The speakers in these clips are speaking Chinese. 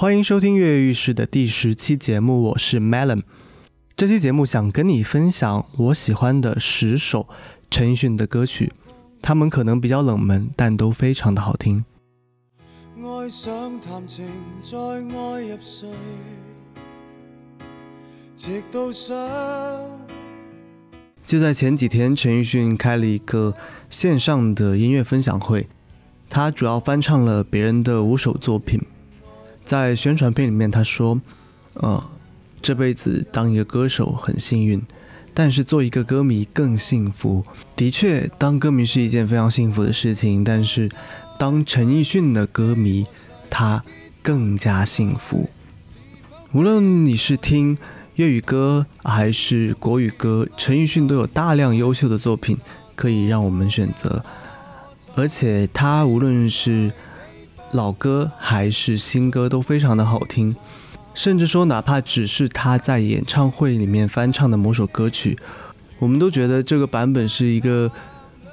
欢迎收听《跃跃欲试》的第十期节目，我是 Melon。这期节目想跟你分享我喜欢的十首陈奕迅的歌曲，他们可能比较冷门，但都非常的好听。爱爱谈情，入睡，直到想。就在前几天，陈奕迅开了一个线上的音乐分享会，他主要翻唱了别人的五首作品。在宣传片里面，他说：“呃，这辈子当一个歌手很幸运，但是做一个歌迷更幸福。的确，当歌迷是一件非常幸福的事情。但是，当陈奕迅的歌迷，他更加幸福。无论你是听粤语歌还是国语歌，陈奕迅都有大量优秀的作品可以让我们选择。而且，他无论是……”老歌还是新歌都非常的好听，甚至说哪怕只是他在演唱会里面翻唱的某首歌曲，我们都觉得这个版本是一个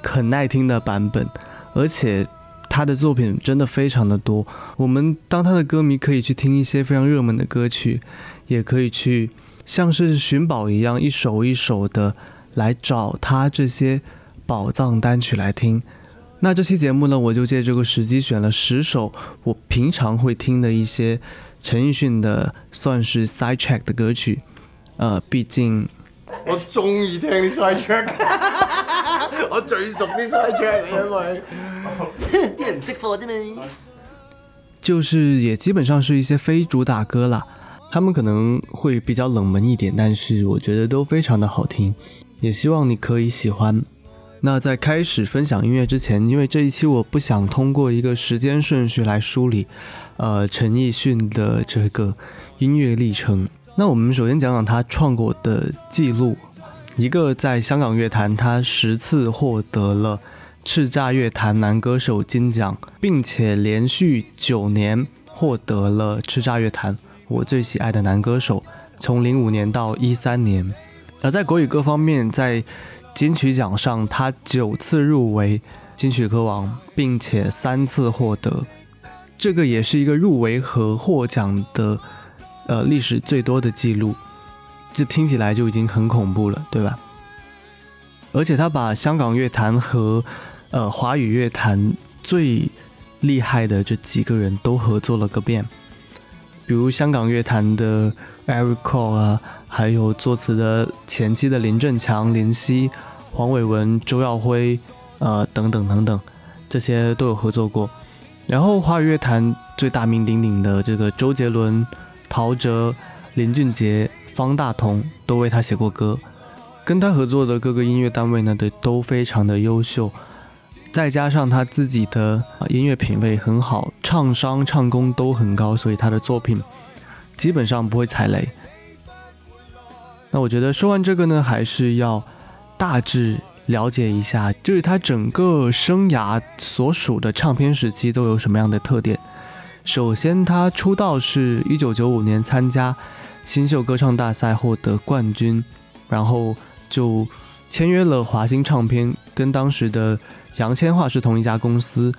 很耐听的版本。而且他的作品真的非常的多，我们当他的歌迷可以去听一些非常热门的歌曲，也可以去像是寻宝一样一首一首的来找他这些宝藏单曲来听。那这期节目呢，我就借这个时机选了十首我平常会听的一些陈奕迅的，算是 side track 的歌曲。呃，毕竟我中意听 side track，我最熟啲 side track，因为 啲人识货啫嘛。就是也基本上是一些非主打歌啦，他们可能会比较冷门一点，但是我觉得都非常的好听，也希望你可以喜欢。那在开始分享音乐之前，因为这一期我不想通过一个时间顺序来梳理，呃，陈奕迅的这个音乐历程。那我们首先讲讲他创过的记录，一个在香港乐坛，他十次获得了叱咤乐坛男歌手金奖，并且连续九年获得了叱咤乐坛我最喜爱的男歌手，从零五年到一三年。而在国语歌方面，在金曲奖上，他九次入围金曲歌王，并且三次获得，这个也是一个入围和获奖的呃历史最多的记录，这听起来就已经很恐怖了，对吧？而且他把香港乐坛和呃华语乐坛最厉害的这几个人都合作了个遍。比如香港乐坛的 Eric c o 啊，还有作词的前期的林振强、林夕、黄伟文、周耀辉，呃等等等等，这些都有合作过。然后华语乐坛最大名鼎鼎的这个周杰伦、陶喆、林俊杰、方大同都为他写过歌，跟他合作的各个音乐单位呢，都都非常的优秀。再加上他自己的音乐品味很好，唱商、唱功都很高，所以他的作品基本上不会踩雷。那我觉得说完这个呢，还是要大致了解一下，就是他整个生涯所属的唱片时期都有什么样的特点。首先，他出道是一九九五年参加新秀歌唱大赛获得冠军，然后就签约了华星唱片，跟当时的。杨千嬅是同一家公司，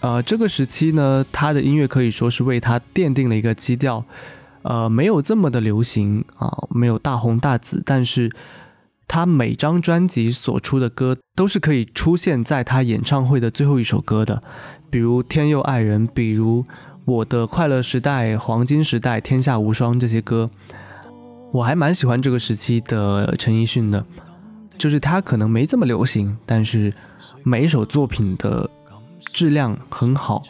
呃，这个时期呢，他的音乐可以说是为他奠定了一个基调，呃，没有这么的流行啊，没有大红大紫，但是，他每张专辑所出的歌都是可以出现在他演唱会的最后一首歌的，比如《天佑爱人》，比如《我的快乐时代》《黄金时代》《天下无双》这些歌，我还蛮喜欢这个时期的陈奕迅的。就是他可能没这么流行，但是每一首作品的质量很好。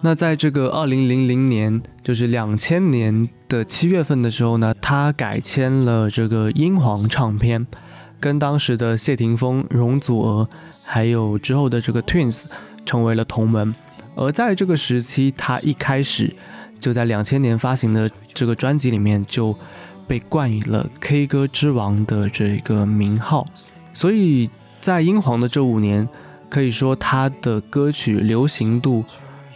那在这个二零零零年，就是两千年的七月份的时候呢，他改签了这个英皇唱片，跟当时的谢霆锋、容祖儿，还有之后的这个 Twins 成为了同门。而在这个时期，他一开始就在两千年发行的这个专辑里面就。被冠以了 K 歌之王的这个名号，所以在英皇的这五年，可以说他的歌曲流行度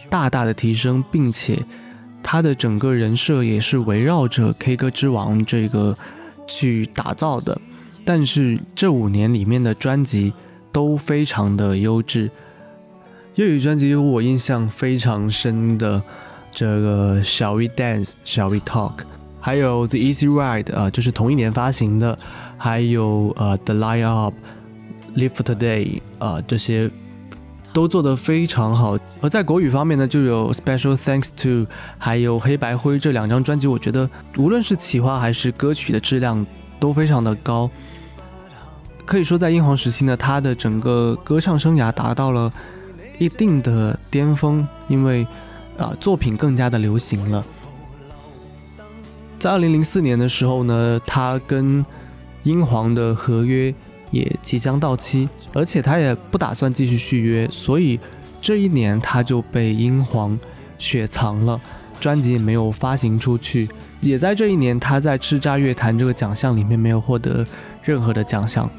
大大的提升，并且他的整个人设也是围绕着 K 歌之王这个去打造的。但是这五年里面的专辑都非常的优质，粤语专辑我印象非常深的，这个《Shall We Dance》《Shall We Talk》。还有《The Easy Ride》啊，就是同一年发行的，还有呃《The Line Up》，《Live Today》啊，这些都做得非常好。而在国语方面呢，就有《Special Thanks to》，还有《黑白灰》这两张专辑，我觉得无论是企划还是歌曲的质量都非常的高。可以说，在英皇时期呢，他的整个歌唱生涯达到了一定的巅峰，因为啊作品更加的流行了。在二零零四年的时候呢，他跟英皇的合约也即将到期，而且他也不打算继续续约，所以这一年他就被英皇雪藏了，专辑也没有发行出去。也在这一年，他在叱咤乐坛这个奖项里面没有获得任何的奖项。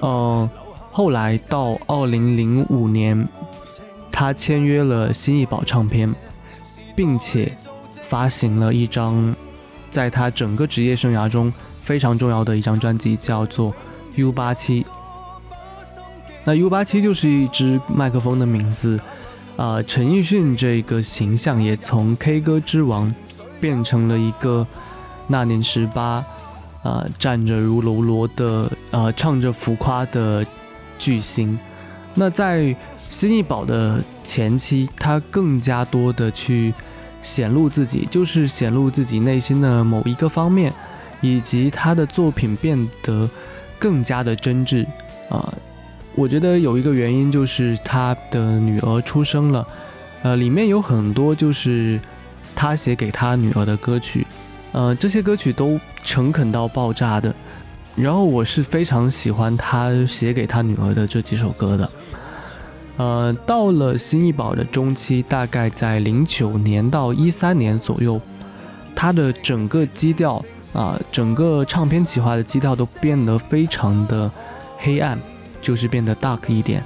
嗯，后来到二零零五年，他签约了新艺宝唱片，并且发行了一张。在他整个职业生涯中非常重要的一张专辑叫做《U 八七》，那 U 八七就是一支麦克风的名字，啊，陈奕迅这个形象也从 K 歌之王变成了一个那年十八，啊，站着如楼罗的，啊，唱着浮夸的巨星。那在新艺宝的前期，他更加多的去。显露自己，就是显露自己内心的某一个方面，以及他的作品变得更加的真挚啊。我觉得有一个原因就是他的女儿出生了，呃，里面有很多就是他写给他女儿的歌曲，呃，这些歌曲都诚恳到爆炸的。然后我是非常喜欢他写给他女儿的这几首歌的。呃，到了新艺宝的中期，大概在零九年到一三年左右，它的整个基调啊，整个唱片企划的基调都变得非常的黑暗，就是变得 dark 一点，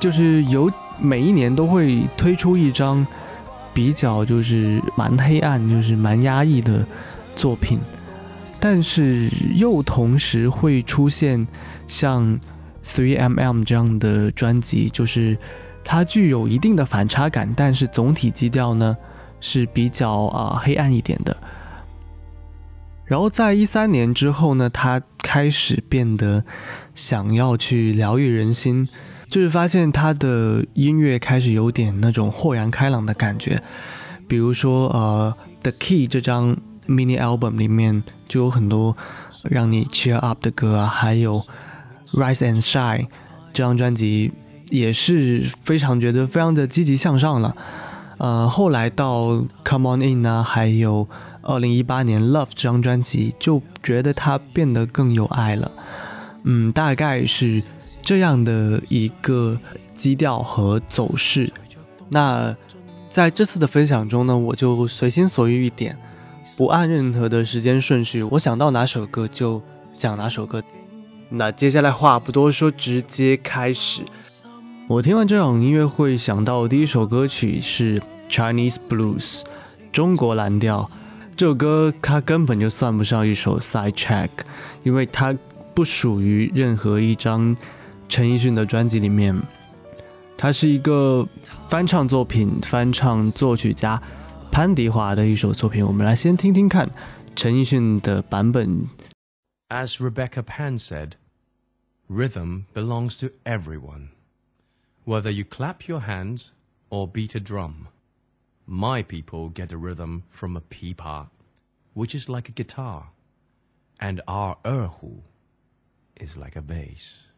就是有每一年都会推出一张比较就是蛮黑暗，就是蛮压抑的作品，但是又同时会出现像。Three M M 这样的专辑，就是它具有一定的反差感，但是总体基调呢是比较啊黑暗一点的。然后在一三年之后呢，他开始变得想要去疗愈人心，就是发现他的音乐开始有点那种豁然开朗的感觉。比如说呃，《The Key》这张 Mini Album 里面就有很多让你 Cheer Up 的歌啊，还有。Rise and Shine 这张专辑也是非常觉得非常的积极向上了，呃，后来到 Come On In 呢，还有2018年 Love 这张专辑，就觉得它变得更有爱了，嗯，大概是这样的一个基调和走势。那在这次的分享中呢，我就随心所欲一点，不按任何的时间顺序，我想到哪首歌就讲哪首歌。那接下来话不多说，直接开始。我听完这场音乐会，想到第一首歌曲是《Chinese Blues》中国蓝调。这首歌它根本就算不上一首 Side Track，因为它不属于任何一张陈奕迅的专辑里面。它是一个翻唱作品，翻唱作曲家潘迪华的一首作品。我们来先听听看陈奕迅的版本。As Rebecca Pan said. Rhythm belongs to everyone, whether you clap your hands or beat a drum. My people get a rhythm from a pipa, which is like a guitar, and our erhu is like a bass.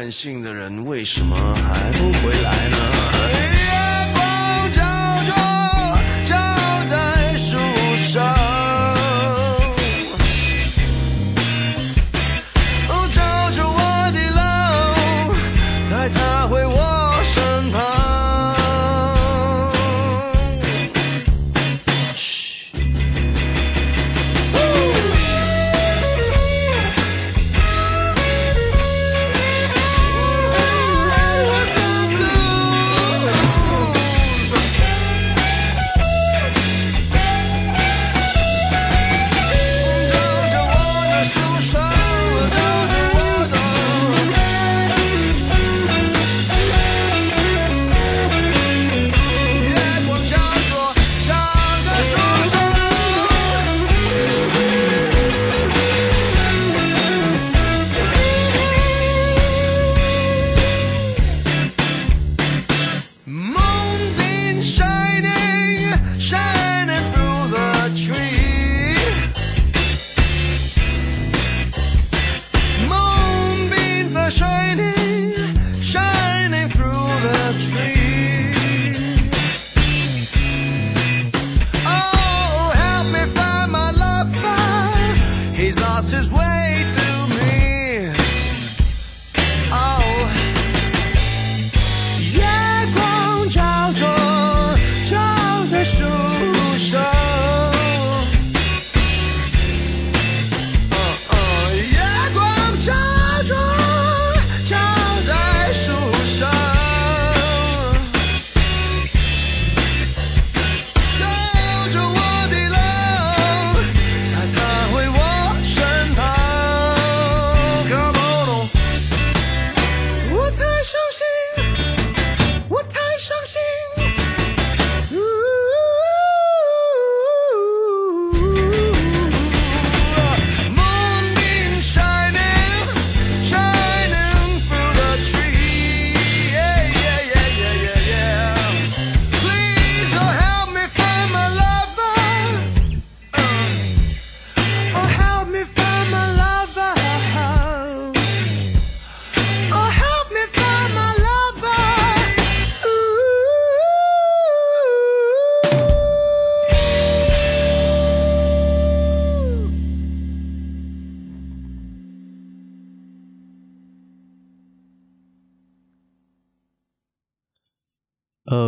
任性的人为什么？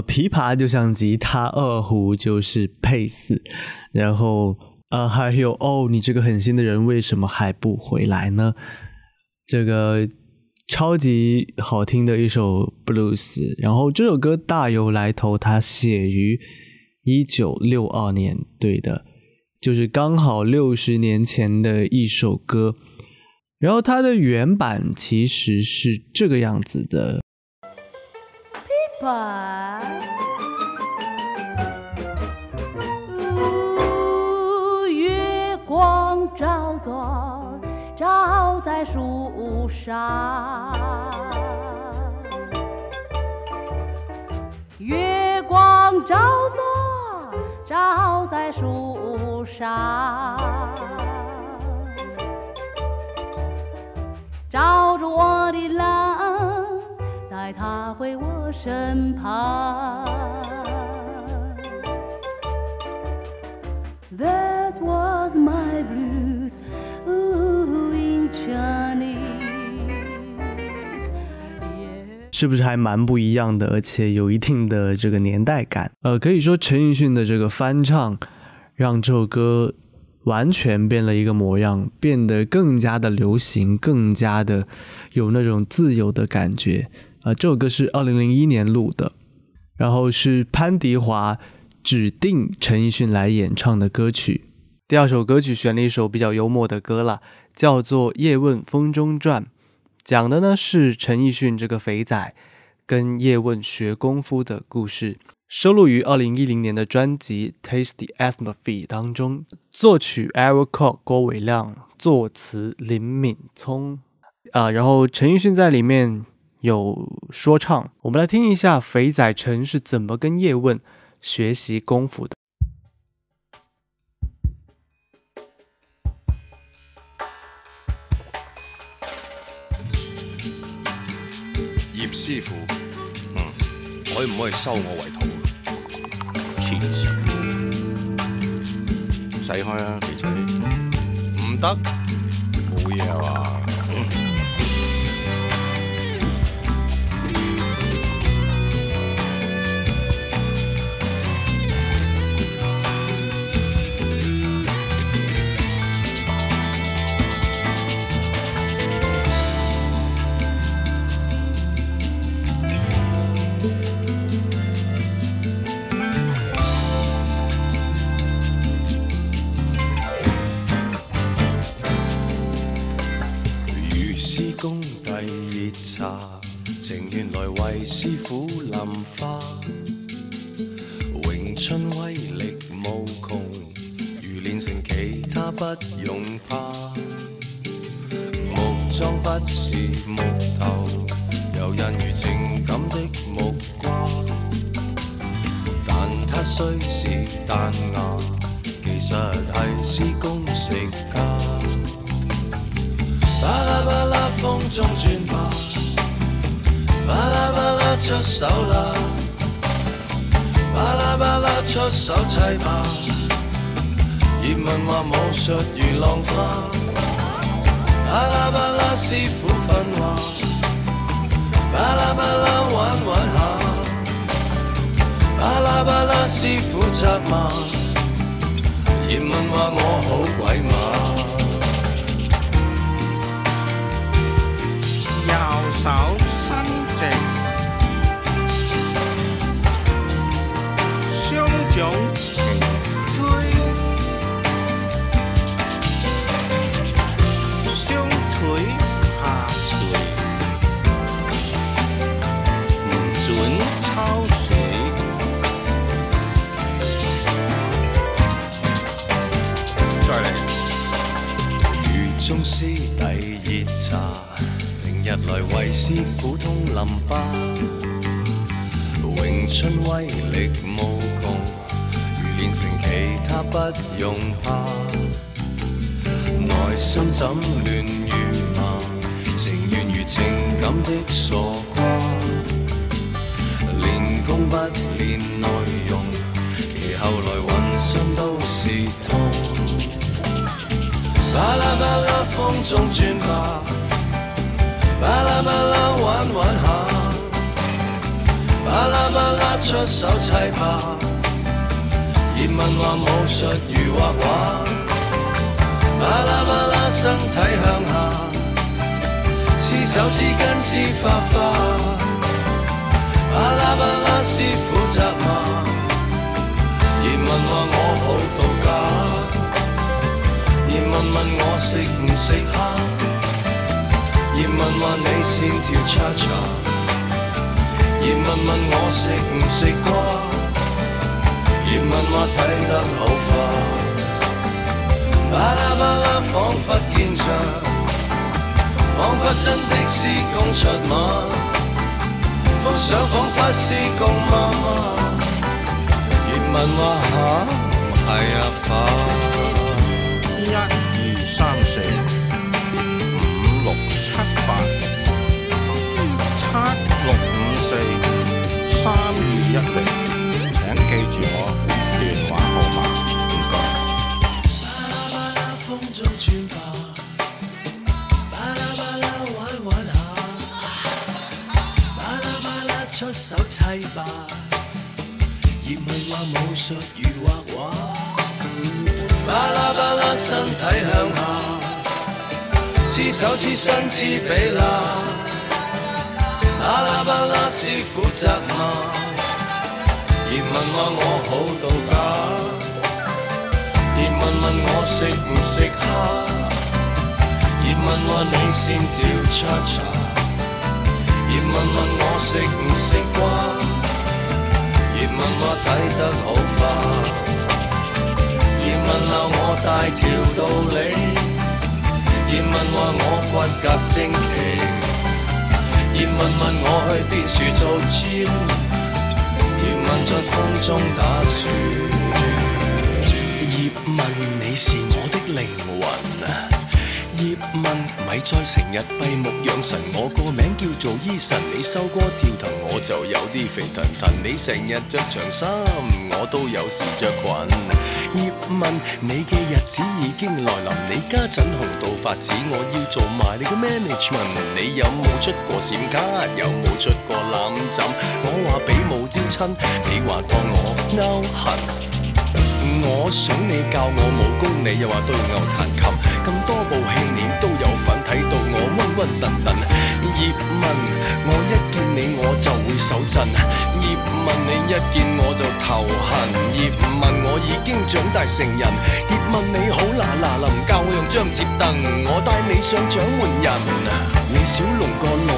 琵琶就像吉他，二胡就是配四，然后啊还有哦，你这个狠心的人为什么还不回来呢？这个超级好听的一首 blues，然后这首歌大有来头，它写于一九六二年，对的，就是刚好六十年前的一首歌。然后它的原版其实是这个样子的。月光照着照在树上，月光照着照在树上，照着我的郎。他回我身旁。That was my blues, 是不是还蛮不一样的？而且有一定的这个年代感。呃，可以说陈奕迅的这个翻唱，让这首歌完全变了一个模样，变得更加的流行，更加的有那种自由的感觉。啊，这首歌是二零零一年录的，然后是潘迪华指定陈奕迅来演唱的歌曲。第二首歌曲选了一首比较幽默的歌了，叫做《叶问风中转》，讲的呢是陈奕迅这个肥仔跟叶问学功夫的故事，收录于二零一零年的专辑《Tasty Atmosphere》当中，作曲 Eric 郭伟亮，作词林敏聪。啊，然后陈奕迅在里面。有说唱，我们来听一下肥仔陈是怎么跟叶问学习功夫的。叶师傅，嗯，可唔可以收我为徒？黐线，使开啦，肥仔，唔得，冇嘢系宗师递热茶，平日来为师傅通淋巴。咏春威力无穷，如练成其他不用怕。内心怎乱如麻，情愿如情感的傻瓜。练功不练内容，其后来浑身都是痛。巴拉巴拉风中转吧，巴拉巴拉玩玩下，巴拉巴拉出手砌吧。叶文话武术如画画，巴拉巴拉身体向下，黐手黐根枝发花，巴拉巴拉师傅责骂，叶文话我好赌。问问我食唔食虾？叶问话你线条差差。叶问问我食唔食瓜？叶问话睇得好花。巴拉巴拉仿佛见场，仿佛真的是共出马，复想仿佛是共妈妈。叶问话哈唔系啊吧。一零，请记住我电话号码。唔该。巴拉巴拉风筝穿下，巴拉巴拉玩玩下，巴拉巴拉出手砌吧，叶问话武术如画画，巴拉巴拉身体向下，黐手黐身痴比拉，巴拉巴拉师傅责骂。热问话我好到家，热问问我食唔食虾，热问话你线条叉叉，热问问我食唔食瓜，热问话睇得好化，热问捞我大条道理，热问话我骨骼精奇，热问问我去边树做尖。中打叶问，你是我的灵魂。叶问，咪再成日闭目养神。我个名叫做伊神，你收歌跳腾我就有啲肥腾腾。你成日着长衫，我都有时着裙。叶问，你嘅日子已经来临，你家阵红到发紫，我要做埋你嘅 management。你有冇出过闪卡？有冇出过冷枕？我话比武招亲，你话当我勾痕。我想你教我武功，你又话对牛弹琴。咁多部戏你都有份睇到我温温顿顿。叶问，我一见你我就会手震。叶问，你一见我就头痕。叶问，我已经长大成人。叶问你好啦嗱临，教我用张折凳，我带你上掌门人。你小龙个龙，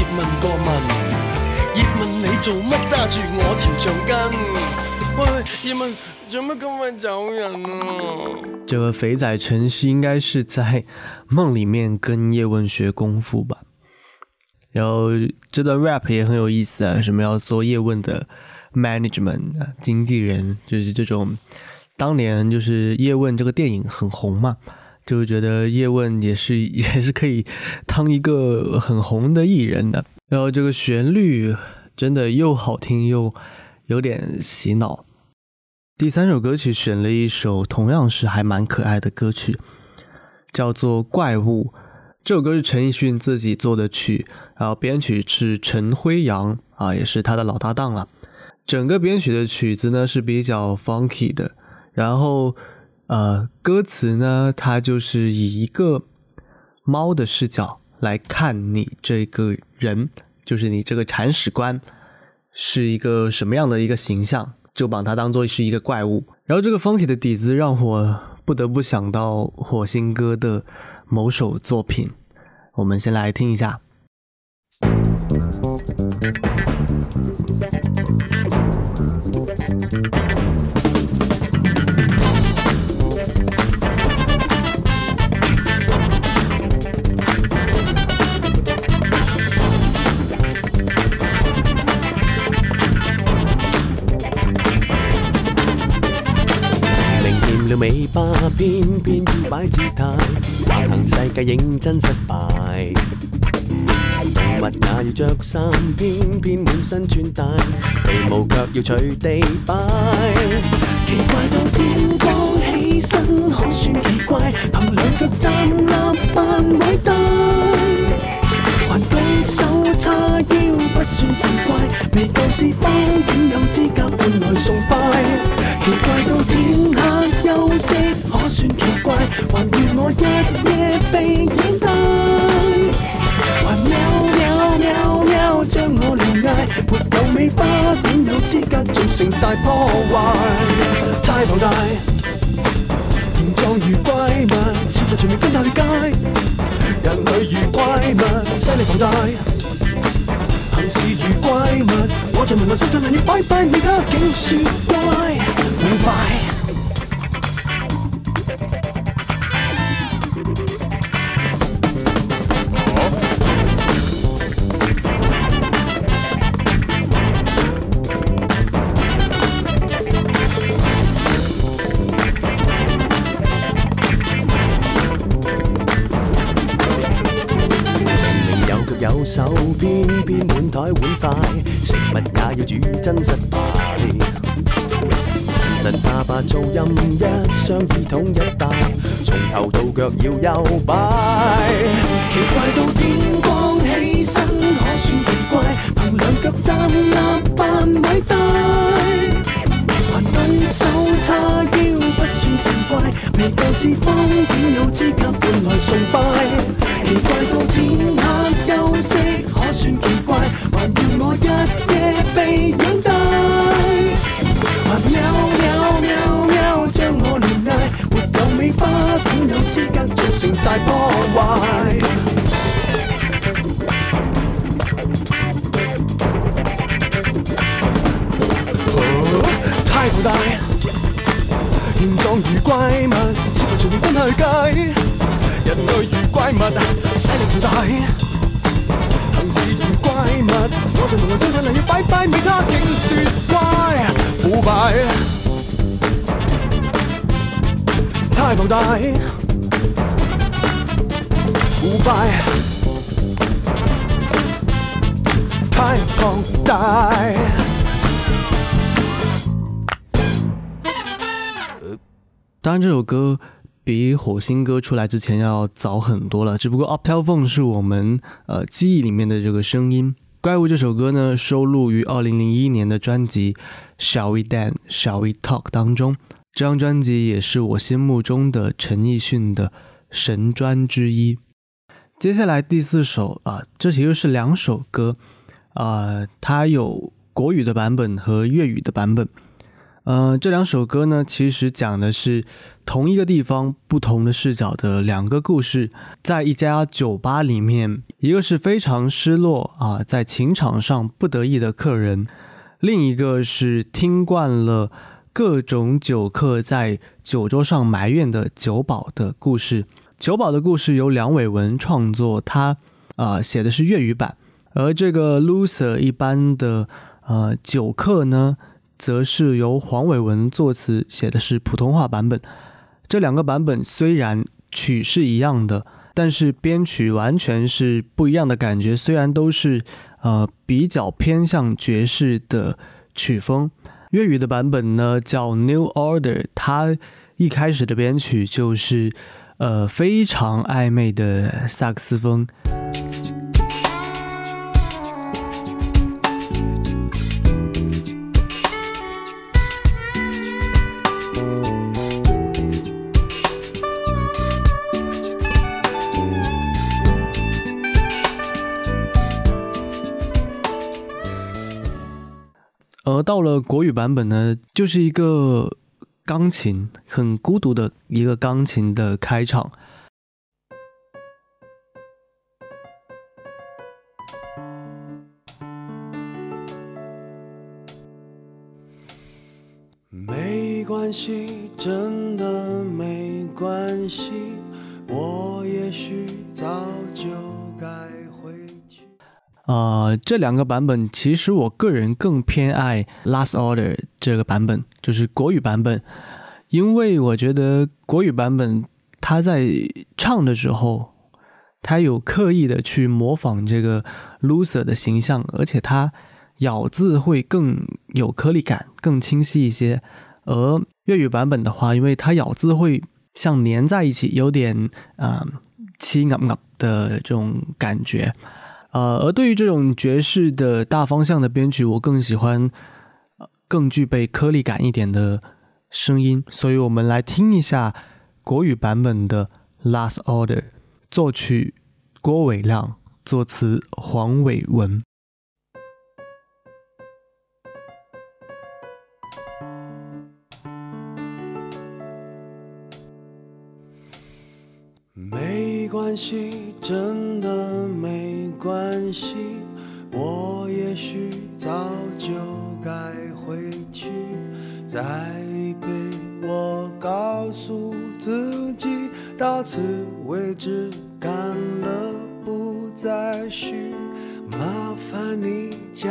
叶问个问。你做做乜乜揸住我咁走人这个肥仔陈是应该是在梦里面跟叶问学功夫吧？然后这段 rap 也很有意思啊，什么要做叶问的 m a n a g e m e n t 经纪人，就是这种当年就是叶问这个电影很红嘛，就觉得叶问也是 也是可以当一个很红的艺人的。然后这个旋律。真的又好听又有点洗脑。第三首歌曲选了一首同样是还蛮可爱的歌曲，叫做《怪物》。这首歌是陈奕迅自己做的曲，然后编曲是陈辉阳啊，也是他的老搭档了。整个编曲的曲子呢是比较 funky 的，然后呃，歌词呢它就是以一个猫的视角来看你这个人。就是你这个铲屎官是一个什么样的一个形象，就把它当做是一个怪物。然后这个方体的底子让我不得不想到火星哥的某首作品，我们先来听一下。了尾巴，偏偏要摆姿态，横行世界认真失败。动物也要着衫，偏偏满身穿戴，皮毛却要随地摆。奇怪到天光起身，可算奇怪，凭两脚站立扮伟大，还举手叉腰不算神怪，未够智方，竟有资格换来崇拜。奇怪到天下休息，可算奇怪，还怨我日夜被掩盖。还喵喵喵喵将我连嗌，没有尾巴怎有资格造成大破坏？大头大，形状如怪物，千人全面跟大街，人类如怪物，势力庞大，行事如怪物，我在门外深深难掩拜拜，你家竟说乖。明明有脚有手，偏偏满台碗筷，食物也要煮真实吧？神爸爸噪音，一双耳筒一戴，从头到脚要休摆。奇怪到天光起身可算奇怪，凭两脚站立扮伟大，还对手叉腰不算奇怪，未够智方怎有资格换来崇拜？奇怪到天黑休息可算奇怪，还要我一。尾巴竟有资格造成大破坏，太庞大，形状如怪物，似乎全然真虚计。人类如怪物，势力过大，行事如怪物，我在门外深深礼要拜拜，未他竟说乖，腐败。太庞大，腐败，太庞大。当然，这首歌比火星歌出来之前要早很多了。只不过 Up t e l e p h o n 是我们呃记忆里面的这个声音。怪物这首歌呢，收录于二零零一年的专辑《Shall We Dance》《Shall We Talk》当中。这张专辑也是我心目中的陈奕迅的神专之一。接下来第四首啊，这其实是两首歌，啊，它有国语的版本和粤语的版本。呃，这两首歌呢，其实讲的是同一个地方、不同的视角的两个故事。在一家酒吧里面，一个是非常失落啊，在情场上不得意的客人，另一个是听惯了。各种酒客在酒桌上埋怨的酒保的故事，《酒保的故事》由梁伟文创作，他啊写的是粤语版；而这个 loser 一般的呃酒客呢，则是由黄伟文作词，写的是普通话版本。这两个版本虽然曲是一样的，但是编曲完全是不一样的感觉。虽然都是呃比较偏向爵士的曲风。粤语的版本呢，叫《New Order》，它一开始的编曲就是，呃，非常暧昧的萨克斯风。而到了国语版本呢，就是一个钢琴很孤独的一个钢琴的开场。没关系，真的没关系，我也许早就。呃，这两个版本其实我个人更偏爱 Last Order 这个版本，就是国语版本，因为我觉得国语版本他在唱的时候，他有刻意的去模仿这个 loser 的形象，而且他咬字会更有颗粒感，更清晰一些。而粤语版本的话，因为它咬字会像粘在一起，有点啊七嘎嘎的这种感觉。呃，而对于这种爵士的大方向的编曲，我更喜欢，更具备颗粒感一点的声音。所以我们来听一下国语版本的《Last Order》，作曲郭伟亮，作词黄伟文。没关系，真的没关系。我也许早就该回去。再一杯，我告诉自己，到此为止，干了不再续。麻烦你加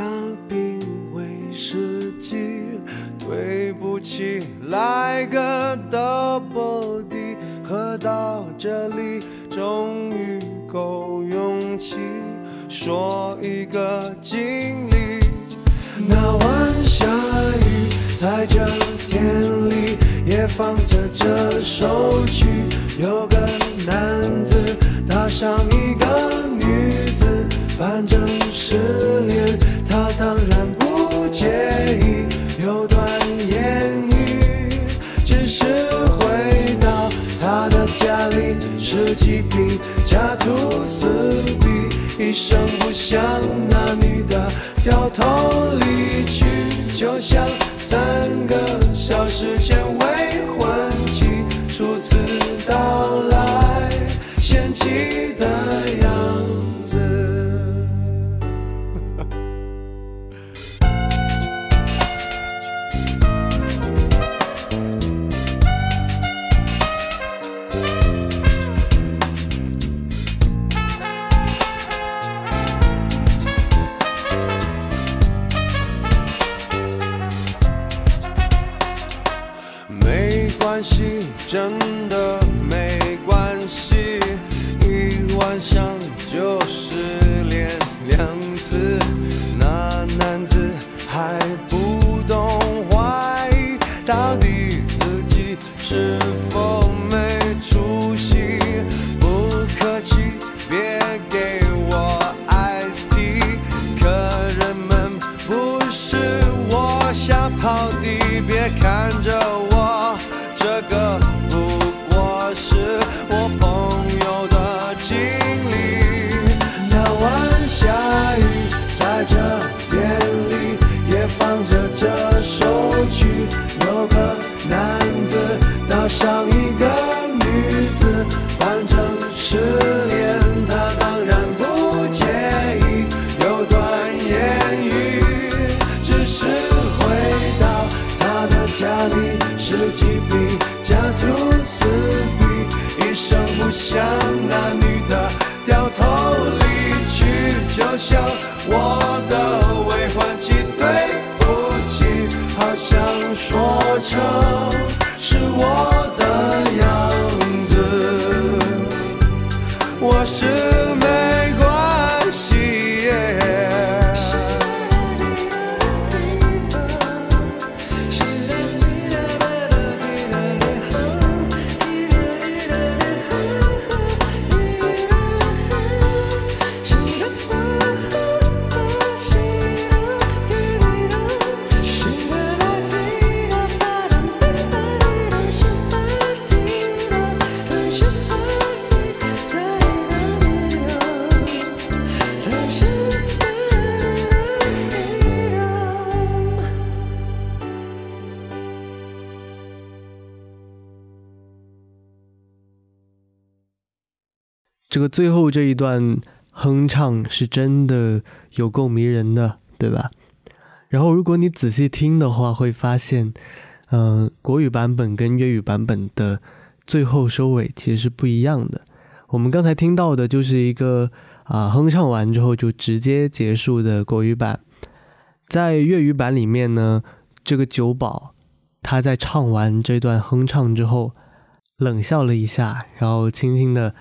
冰威士忌。对不起，来个 double D，喝到这里。终于够勇气说一个经历。那晚下雨，在这天里也放着这首曲。有个男子搭上一个女子，反正失恋，他当然不介。家徒四壁，一声不响，那女的掉头离去，就像三个小时前。这个最后这一段哼唱是真的有够迷人的，对吧？然后如果你仔细听的话，会发现，嗯，国语版本跟粤语版本的最后收尾其实是不一样的。我们刚才听到的就是一个啊哼唱完之后就直接结束的国语版，在粤语版里面呢，这个酒保他在唱完这段哼唱之后冷笑了一下，然后轻轻的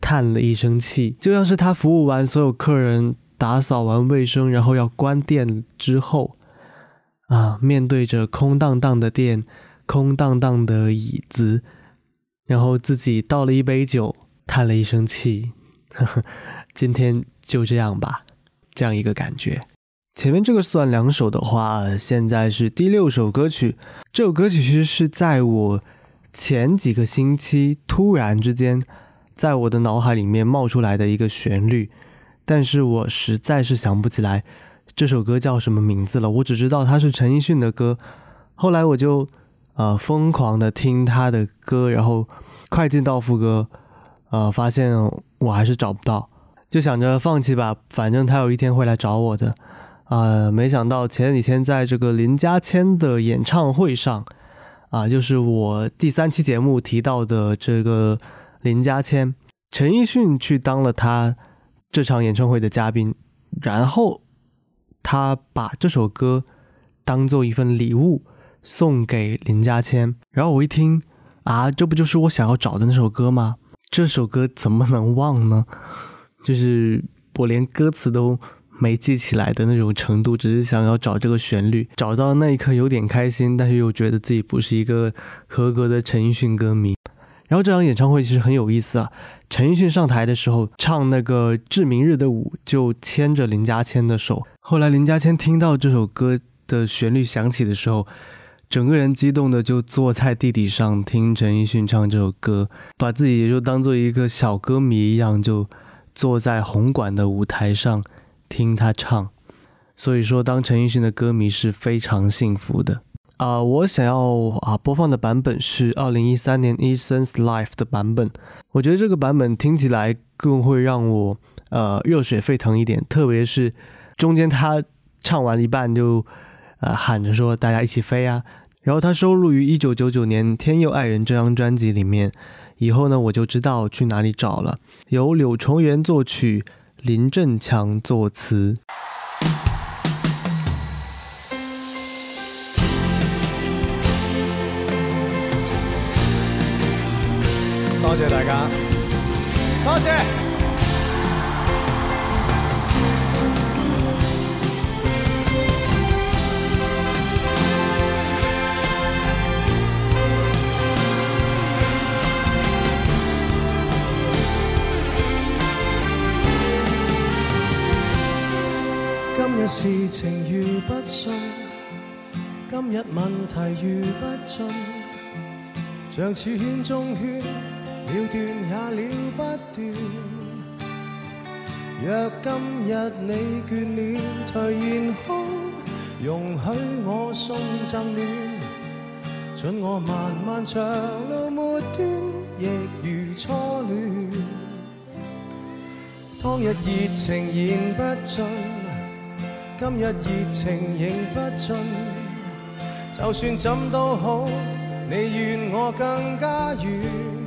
叹了一声气，就像是他服务完所有客人、打扫完卫生，然后要关店之后，啊，面对着空荡荡的店、空荡荡的椅子，然后自己倒了一杯酒，叹了一声气。呵呵，今天就这样吧，这样一个感觉。前面这个算两首的话，现在是第六首歌曲。这首歌曲其实是在我前几个星期突然之间。在我的脑海里面冒出来的一个旋律，但是我实在是想不起来这首歌叫什么名字了。我只知道它是陈奕迅的歌。后来我就呃疯狂的听他的歌，然后快进到副歌，呃，发现我还是找不到，就想着放弃吧，反正他有一天会来找我的。啊，没想到前几天在这个林家谦的演唱会上，啊，就是我第三期节目提到的这个。林家谦、陈奕迅去当了他这场演唱会的嘉宾，然后他把这首歌当做一份礼物送给林家谦。然后我一听啊，这不就是我想要找的那首歌吗？这首歌怎么能忘呢？就是我连歌词都没记起来的那种程度，只是想要找这个旋律。找到那一刻有点开心，但是又觉得自己不是一个合格的陈奕迅歌迷。然后这场演唱会其实很有意思啊，陈奕迅上台的时候唱那个《志明日的舞》，就牵着林嘉谦的手。后来林嘉谦听到这首歌的旋律响起的时候，整个人激动的就坐在地底上听陈奕迅唱这首歌，把自己也就当做一个小歌迷一样，就坐在红馆的舞台上听他唱。所以说，当陈奕迅的歌迷是非常幸福的。啊，我想要啊播放的版本是二零一三年 e t s o n s Life 的版本。我觉得这个版本听起来更会让我呃热血沸腾一点，特别是中间他唱完一半就呃喊着说大家一起飞啊。然后他收录于一九九九年《天佑爱人》这张专辑里面。以后呢我就知道去哪里找了。由柳重元作曲，林振强作词。多谢大家，多谢。今日事情如不顺，今日问题如不进，像似圈中圈。了断也了不断。若今日你倦了，退然哭，容许我送赠暖，准我漫漫长路末端，亦如初恋。当日热情燃不尽，今日热情仍不尽。就算怎都好，你愿我更加远。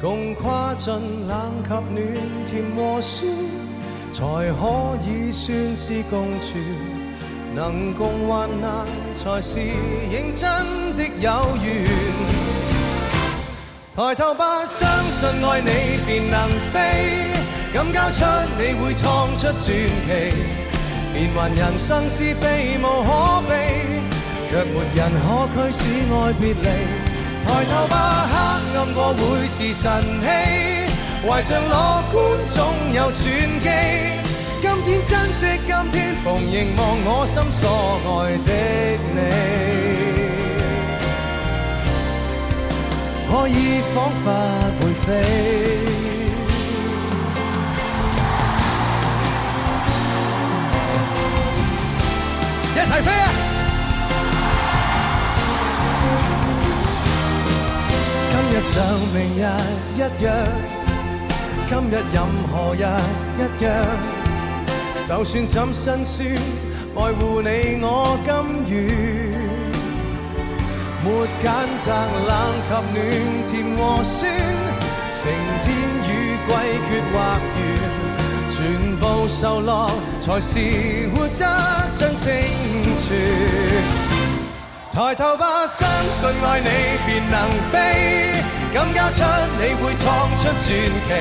共跨尽冷及暖，甜和酸，才可以算是共存。能共患难，才是认真的有缘。抬头吧，相信爱你便能飞。敢交出，你会创出传奇。变幻人生是非无可避，却没人可驱使爱别离。抬头吧，黑暗过会是晨曦，怀上乐观总有转机。今天珍惜今天，逢迎望我心所爱的你，可以仿佛会飞。一齐飞啊！今日像明日一样，今日任何日一样，就算怎辛酸，爱护你我甘愿。没拣择冷及暖，甜和酸，晴天雨季缺或圆，全部受落才是活得真正全。抬头吧，相信爱你便能飞。敢交出，你会创出传奇。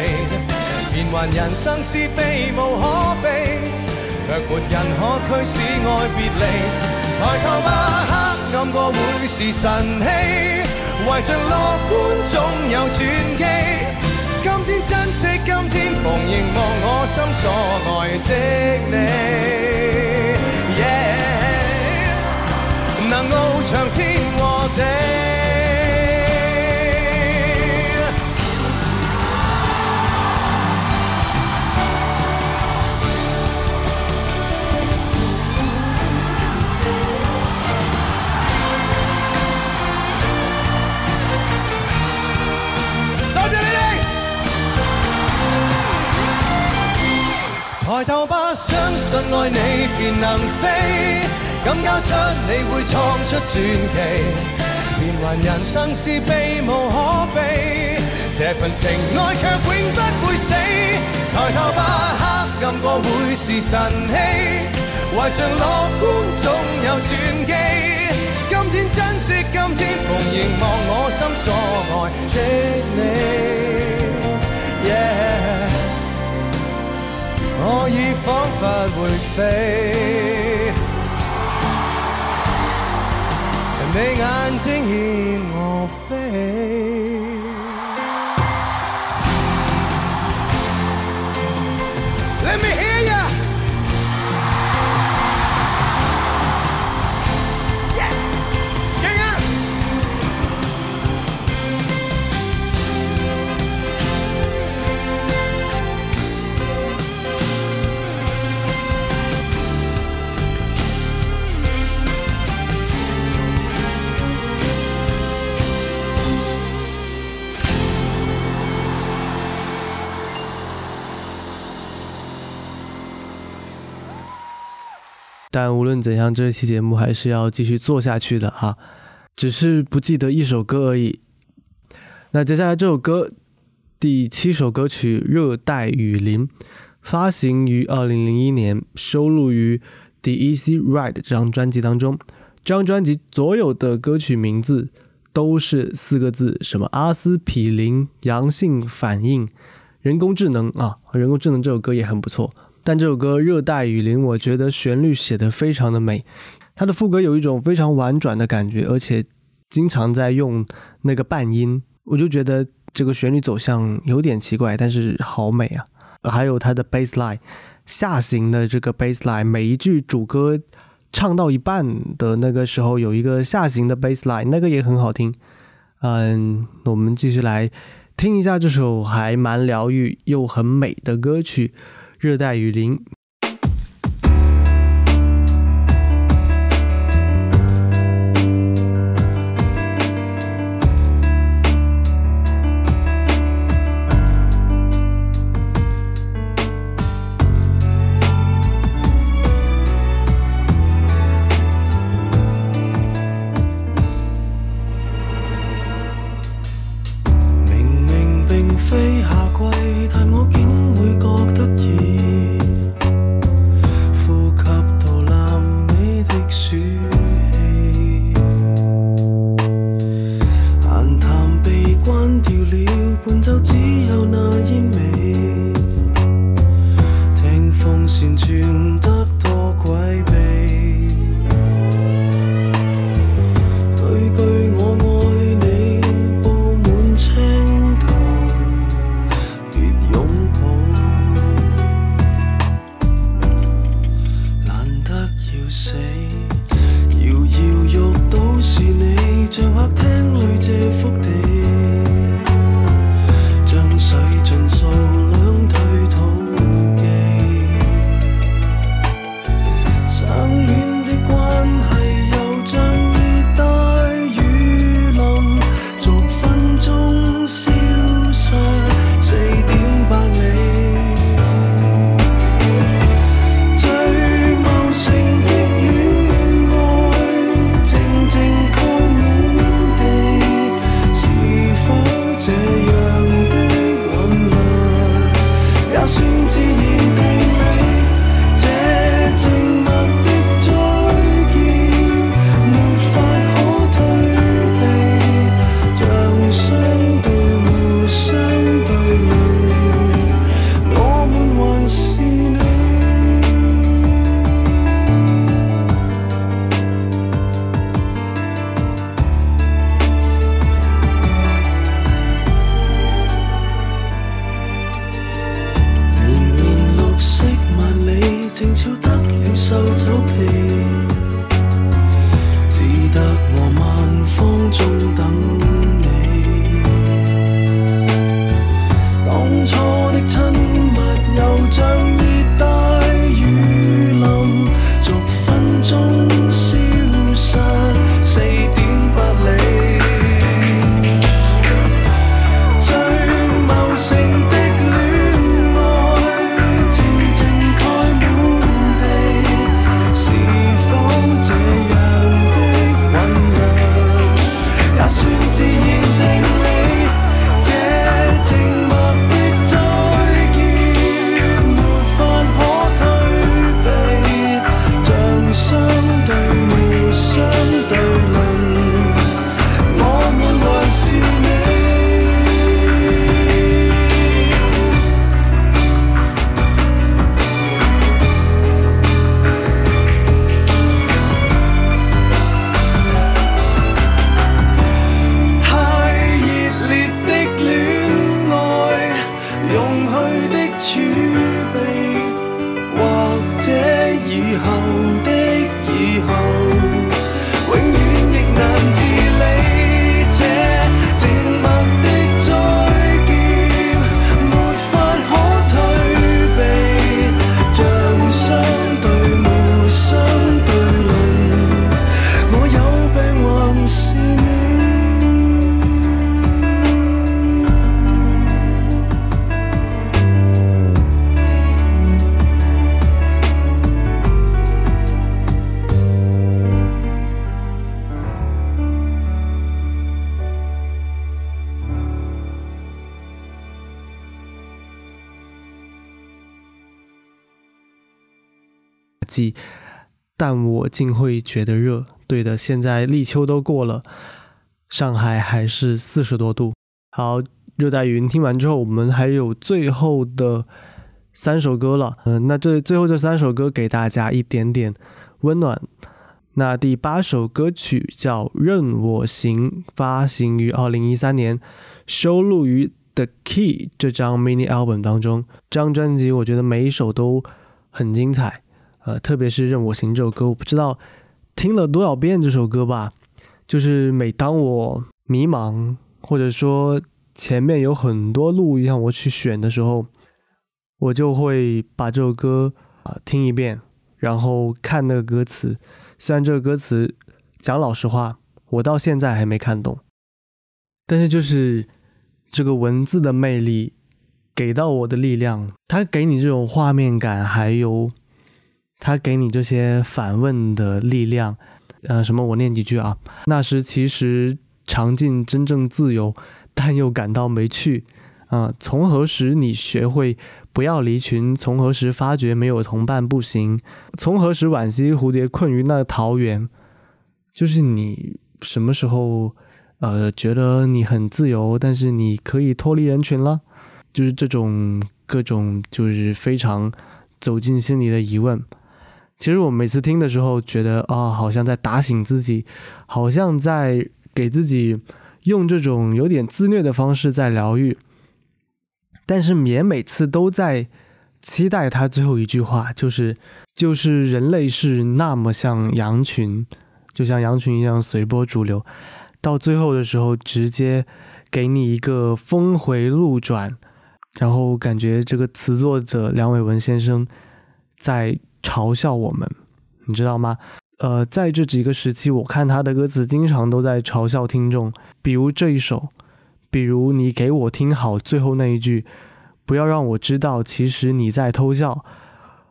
变幻人生是非无可避，却没人可驱使爱别离。抬头吧，黑暗过会是晨曦。怀着乐观，总有转机。今天珍惜，今天逢迎，望我心所爱的你。能再见，玲玲。抬头吧，相信爱你便能飞。敢交出，你会创出传奇。变幻人生是避无可避，这份情爱却永不会死。抬头吧，黑暗过会是神曦。怀着乐观，总有转机。今天珍惜今天，逢迎望我心所爱的你。我已仿佛会飞。你眼睛牵我飞。但无论怎样，这期节目还是要继续做下去的哈，只是不记得一首歌而已。那接下来这首歌，第七首歌曲《热带雨林》，发行于二零零一年，收录于《The Easy Ride》这张专辑当中。这张专辑所有的歌曲名字都是四个字，什么阿司匹林、阳性反应、人工智能啊，人工智能这首歌也很不错。但这首歌《热带雨林》，我觉得旋律写得非常的美，它的副歌有一种非常婉转的感觉，而且经常在用那个半音，我就觉得这个旋律走向有点奇怪，但是好美啊！还有它的 bass line，下行的这个 bass line，每一句主歌唱到一半的那个时候，有一个下行的 bass line，那个也很好听。嗯，我们继续来听一下这首还蛮疗愈又很美的歌曲。热带雨林。但我竟会觉得热。对的，现在立秋都过了，上海还是四十多度。好，热带云听完之后，我们还有最后的三首歌了。嗯，那这最后这三首歌给大家一点点温暖。那第八首歌曲叫《任我行》，发行于二零一三年，收录于《The Key》这张 mini album 当中。这张专辑我觉得每一首都很精彩。呃，特别是《任我行》这首歌，我不知道听了多少遍这首歌吧。就是每当我迷茫，或者说前面有很多路让我去选的时候，我就会把这首歌啊听一遍，然后看那个歌词。虽然这个歌词讲老实话，我到现在还没看懂，但是就是这个文字的魅力给到我的力量，它给你这种画面感，还有。他给你这些反问的力量，呃，什么？我念几句啊。那时其实尝尽真正自由，但又感到没趣。啊，从何时你学会不要离群？从何时发觉没有同伴不行？从何时惋惜蝴蝶困于那桃源？就是你什么时候，呃，觉得你很自由，但是你可以脱离人群了？就是这种各种，就是非常走进心里的疑问。其实我每次听的时候，觉得啊，好像在打醒自己，好像在给自己用这种有点自虐的方式在疗愈。但是缅每次都在期待他最后一句话，就是就是人类是那么像羊群，就像羊群一样随波逐流，到最后的时候直接给你一个峰回路转，然后感觉这个词作者梁伟文先生在。嘲笑我们，你知道吗？呃，在这几个时期，我看他的歌词经常都在嘲笑听众，比如这一首，比如你给我听好，最后那一句，不要让我知道，其实你在偷笑，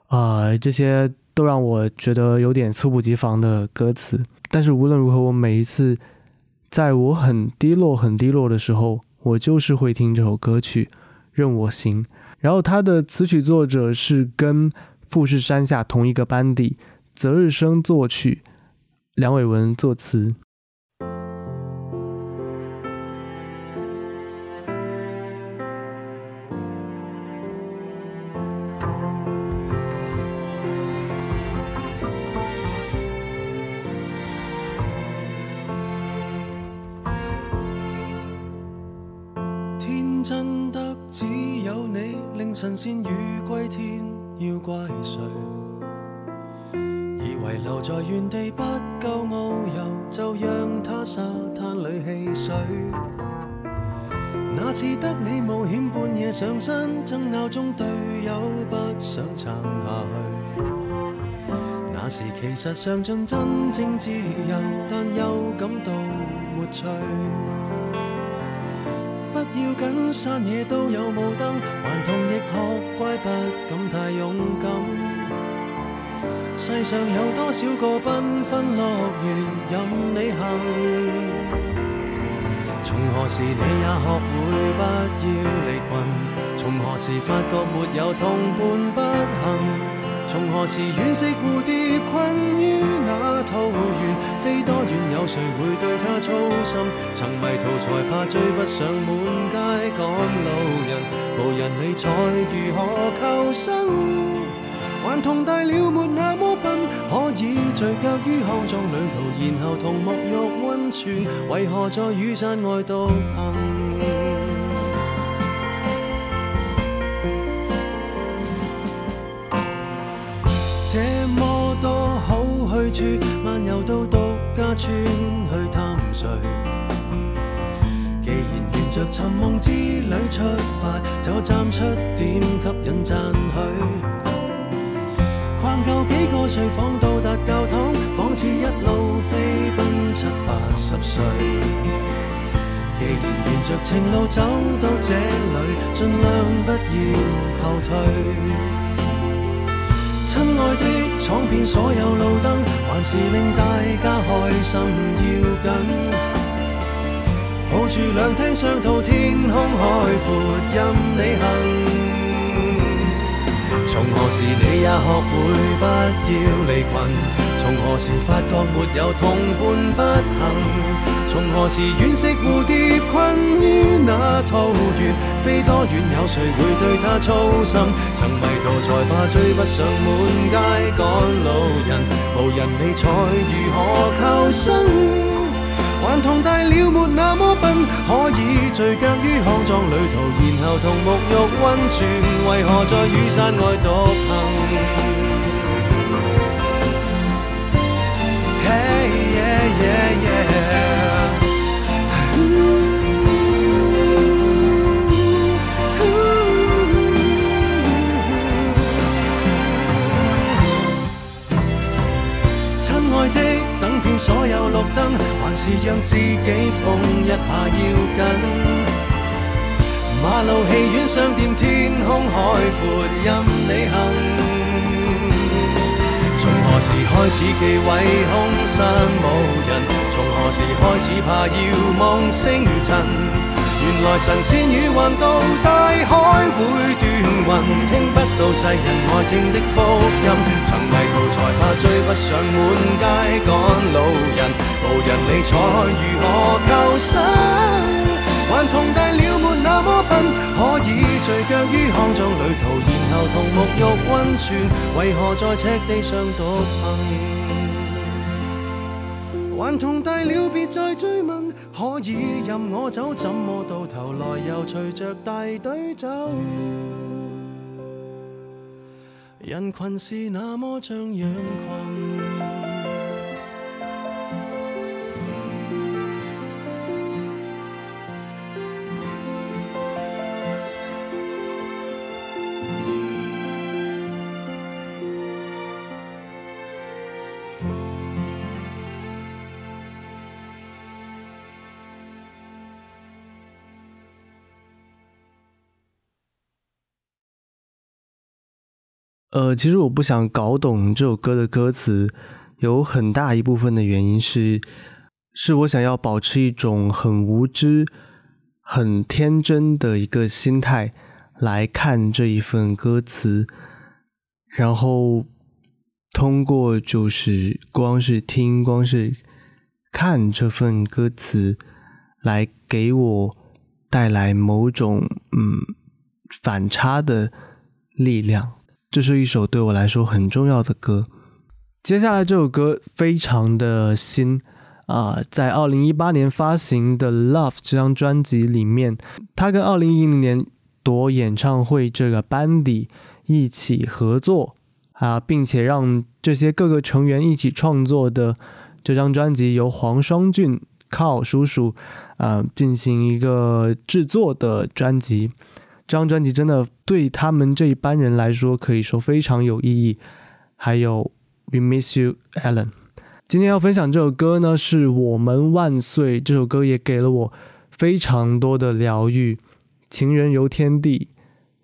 啊，这些都让我觉得有点猝不及防的歌词。但是无论如何，我每一次在我很低落、很低落的时候，我就是会听这首歌曲《任我行》。然后他的词曲作者是跟。富士山下，同一个班底，择日生作曲，梁伟文作词。时你也学会不要离群，从何时发觉没有同伴不行？从何时惋惜蝴蝶困于那桃源，飞多远有谁会对他操心？曾迷途才怕追不上满街赶路人，无人理睬如何求生？还同大了没那么笨，可以聚脚于康庄旅途，然后同沐浴。为何在雨伞外独行？这么多好去处，漫游到独家村去探谁？既然沿着寻梦之旅出发，就站出点吸引赞许。逛够几个睡房，到得。似一路飞奔七八十岁，既然沿着情路走到这里，尽量不要后退。亲爱的，闯遍所有路灯，还是令大家开心要紧。抱住两厅双套，天空海阔，任你行。从何时你也学会不要离群？从何时发觉没有同伴不行？从何时惋惜蝴蝶困于那桃源？飞多远有谁会对他操心？曾迷途才怕追不上满街赶路人，无人理睬如何求生？孩童大了没那么笨，可以聚脚于康庄旅途，然后同沐浴温泉，为何在雨伞外独行？亲爱的，等遍所有绿灯，还是让自己疯一下要紧。马路、戏院、商店、天空、海阔，任你行。何时开始忌讳空山无人？从何时开始怕遥望星辰？原来神仙与幻道，大海会断云，听不到世人爱听的福音。曾迷途才怕追不上满街赶路人，无人理睬如何求生？还同大了没那么笨，可以聚脚于康庄旅途，然后同沐浴温泉。为何在赤地上独行？还同大了别再追问，可以任我走，怎么到头来又随着大队走？人群是那么像羊群。呃，其实我不想搞懂这首歌的歌词，有很大一部分的原因是，是我想要保持一种很无知、很天真的一个心态来看这一份歌词，然后通过就是光是听、光是看这份歌词，来给我带来某种嗯反差的力量。这是一首对我来说很重要的歌。接下来这首歌非常的新，啊，在二零一八年发行的《Love》这张专辑里面，他跟二零一零年夺演唱会这个班底一起合作，啊，并且让这些各个成员一起创作的这张专辑，由黄双俊靠叔叔啊进行一个制作的专辑。这张专辑真的对他们这一班人来说，可以说非常有意义。还有《We Miss You, Alan》，今天要分享这首歌呢，是《我们万岁》。这首歌也给了我非常多的疗愈。情人游天地，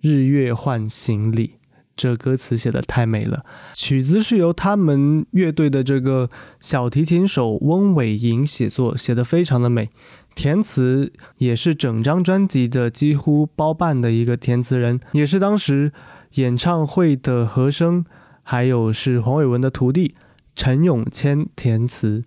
日月换行李，这歌词写的太美了。曲子是由他们乐队的这个小提琴手翁伟莹写作，写的非常的美。填词也是整张专辑的几乎包办的一个填词人，也是当时演唱会的和声，还有是黄伟文的徒弟陈永谦填词。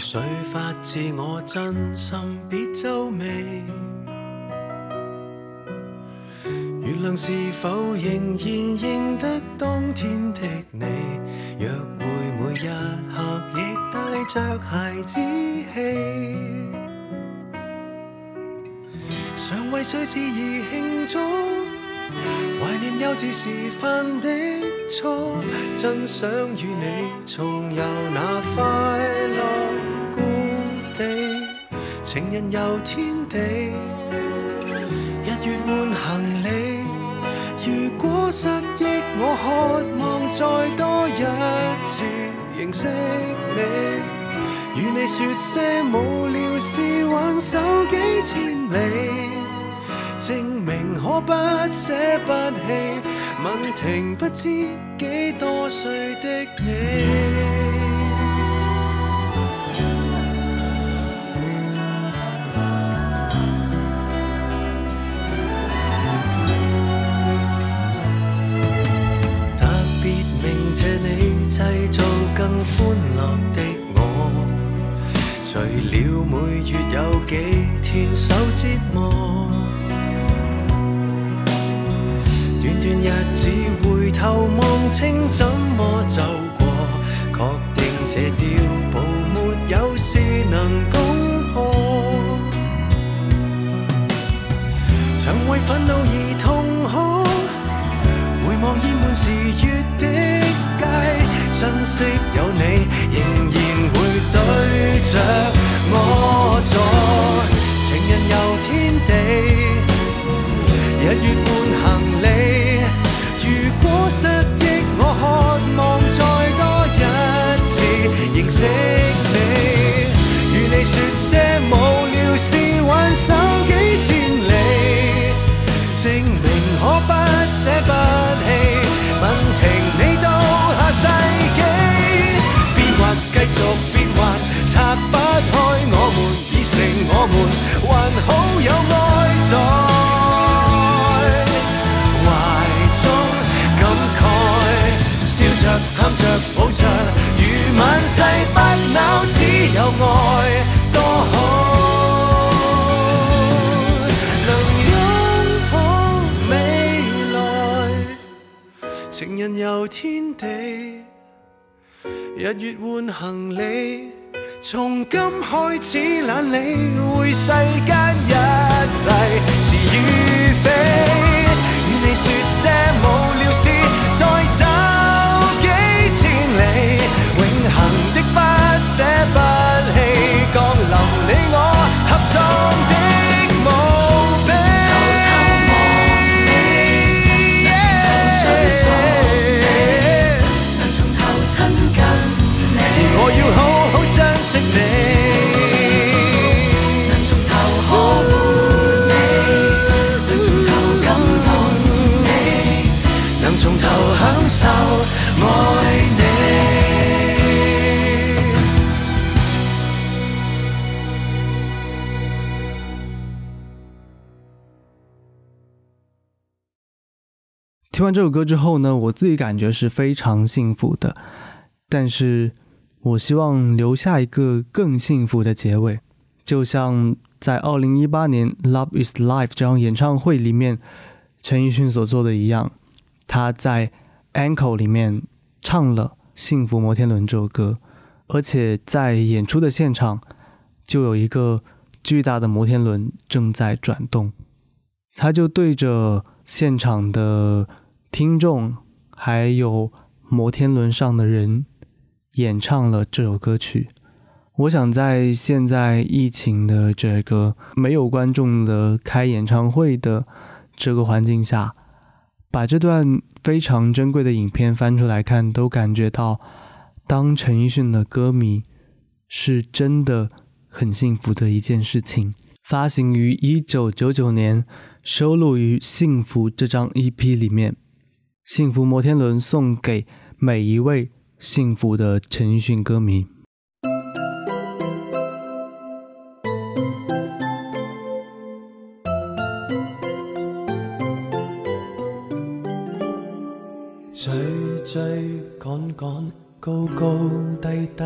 谁发自我真心，别皱眉。月亮是否仍然认得当天的你？约会每一刻亦带着孩子气。常为碎事而庆祝，怀念幼稚时犯的错，真想与你重游那快乐。情人游天地，日月换行李。如果失忆，我渴望再多一次认识你，与你说些无聊事，玩手几千里，证明可不舍不弃。吻停不知几多岁的你。每月有几天受折磨，段段日子回头望清怎么走过，确定这碉堡没有事能攻破。曾为愤怒而痛哭，回望烟满时月的街，珍惜有你，仍然会对着。惜你，與你說些無聊事，挽手幾千里，證明可不捨不棄，吻停你到下世紀。變幻繼續變幻，拆不開我們已成我們，還好有愛在懷中感慨，笑着喊着抱着。万世不朽，只有爱多好，能拥抱未来。情人游天地，日月换行李。从今开始，懒理会世间一切是与非，与你说些无聊事，再走几千里。这不弃降临，你我合葬的。听完这首歌之后呢，我自己感觉是非常幸福的，但是我希望留下一个更幸福的结尾，就像在二零一八年《Love Is Life》这场演唱会里面，陈奕迅所做的一样，他在《Anko》里面唱了《幸福摩天轮》这首歌，而且在演出的现场就有一个巨大的摩天轮正在转动，他就对着现场的。听众还有摩天轮上的人演唱了这首歌曲。我想在现在疫情的这个没有观众的开演唱会的这个环境下，把这段非常珍贵的影片翻出来看，都感觉到当陈奕迅的歌迷是真的很幸福的一件事情。发行于一九九九年，收录于《幸福》这张 EP 里面。幸福摩天轮送给每一位幸福的奕迅歌迷。追追赶赶，高高低低，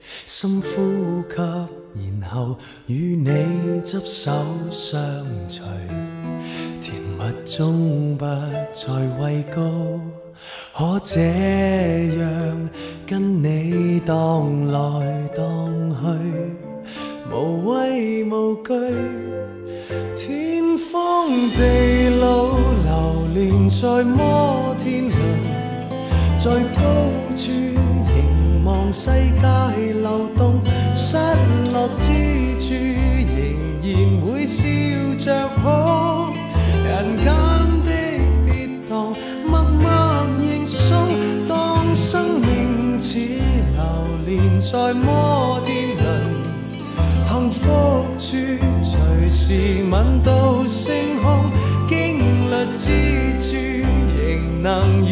深呼吸，然后与你执手相随。物中不再畏高，可这样跟你荡来荡去，无畏无惧。天荒地老，流连在摩天轮，在高处凝望世界流动，失落。之。在摩天轮，幸福处随时吻到星空，经历之处仍能。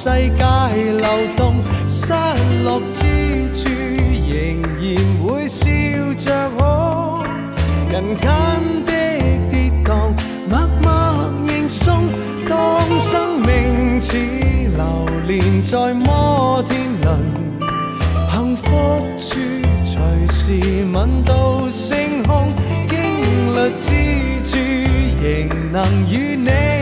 世界流动，失落之处仍然会笑着我。人间的跌宕，默默认诵。当生命似流连在摩天轮，幸福处随时吻到星空，经历之处仍能与你。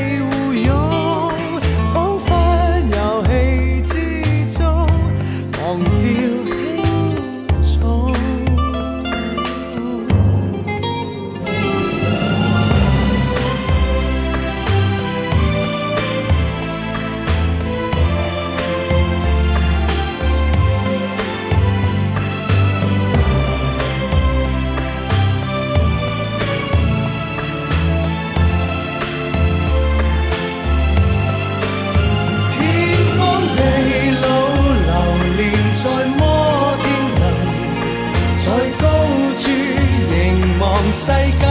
hay